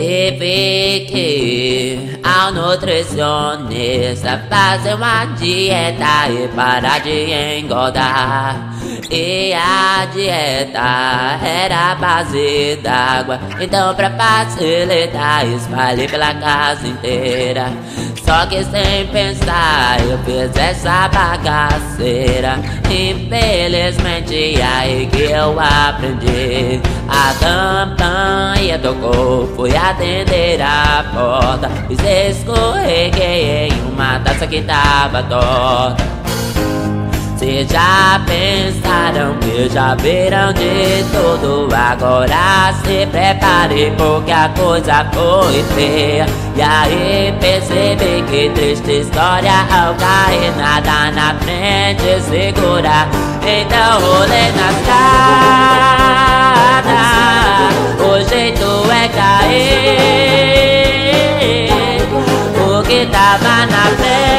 Que ir ao nutricionista fazer uma dieta e parar de engordar. E a dieta era base d'água, então pra facilitar espalhei pela casa inteira. Só que sem pensar eu fiz essa bagaceira. Infelizmente aí que eu aprendi. A campanha tocou, fui atender a porta. E escorreguei em uma taça que tava torta. Cês já pensaram que já viram de tudo? Agora se prepare porque a coisa foi feia. E aí percebi que triste história Ao cair. Nada na frente segura. Então rolê na escada O jeito é cair. O que tava na frente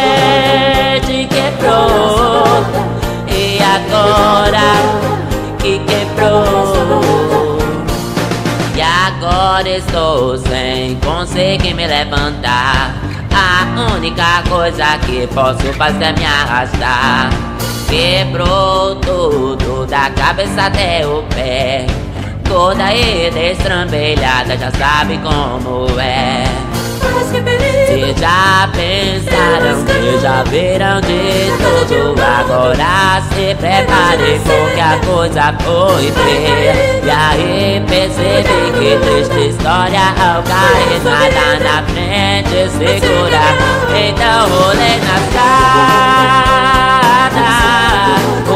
agora estou sem conseguir me levantar. A única coisa que posso fazer é me arrastar. Quebrou tudo, da cabeça até o pé. Toda estrambelhada, já sabe como é. Se já pensaram que já viram de tudo? Agora se prepare porque a coisa foi feia. E aí percebi que triste história Ao cair nada na frente segura. Então rolê na escada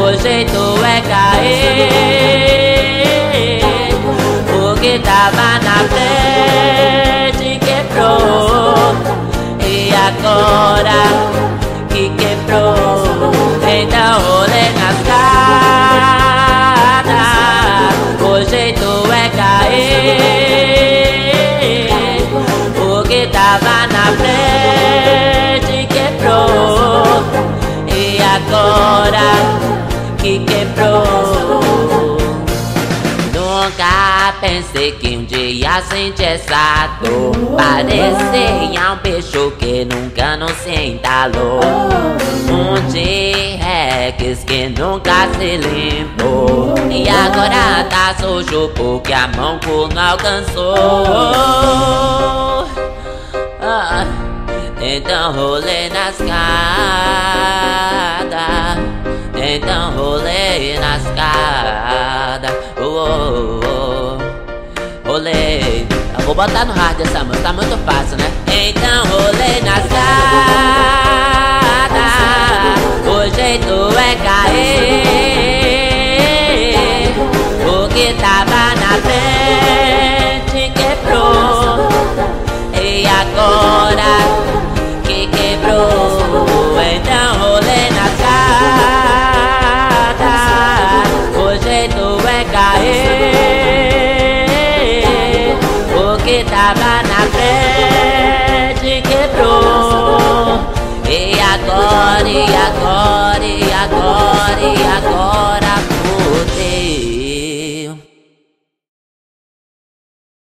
O jeito é cair. O que tava na frente agora que quebrou. Então rolê na escada, o jeito é cair. O que tava na frente quebrou. E agora que quebrou. Nunca pensei que um dia senti essa dor Parecia um bicho que nunca não se entalou. Um T-Rex que nunca se limpou E agora tá sujo porque a mão não alcançou. Ah, Então rolei na escada Então rolei na escada oh, oh, Rolei Eu vou botar no hard essa música, tá muito fácil, né? Então que tava na frente quebrou. E agora, e agora.